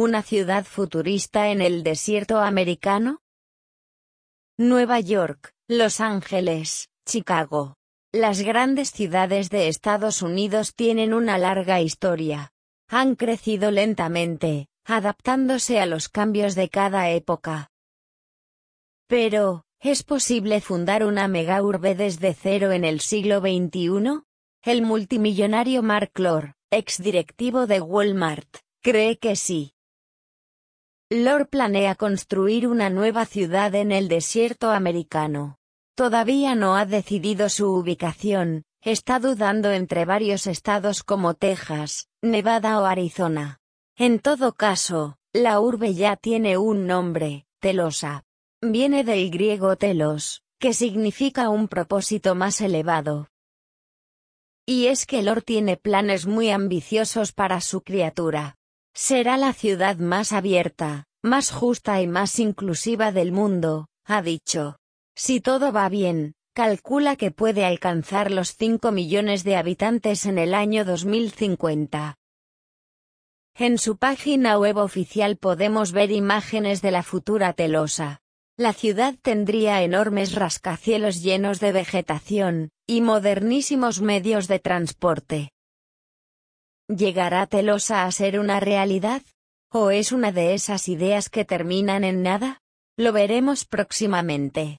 una ciudad futurista en el desierto americano? Nueva York, Los Ángeles, Chicago. Las grandes ciudades de Estados Unidos tienen una larga historia. Han crecido lentamente, adaptándose a los cambios de cada época. Pero, ¿es posible fundar una megaurbe desde cero en el siglo XXI? El multimillonario Mark Lor, exdirectivo de Walmart, cree que sí. Lor planea construir una nueva ciudad en el desierto americano. Todavía no ha decidido su ubicación, está dudando entre varios estados como Texas, Nevada o Arizona. En todo caso, la urbe ya tiene un nombre, Telosa. Viene del griego telos, que significa un propósito más elevado. Y es que Lor tiene planes muy ambiciosos para su criatura. Será la ciudad más abierta, más justa y más inclusiva del mundo, ha dicho. Si todo va bien, calcula que puede alcanzar los 5 millones de habitantes en el año 2050. En su página web oficial podemos ver imágenes de la futura Telosa. La ciudad tendría enormes rascacielos llenos de vegetación, y modernísimos medios de transporte. ¿Llegará Telosa a ser una realidad? ¿O es una de esas ideas que terminan en nada? Lo veremos próximamente.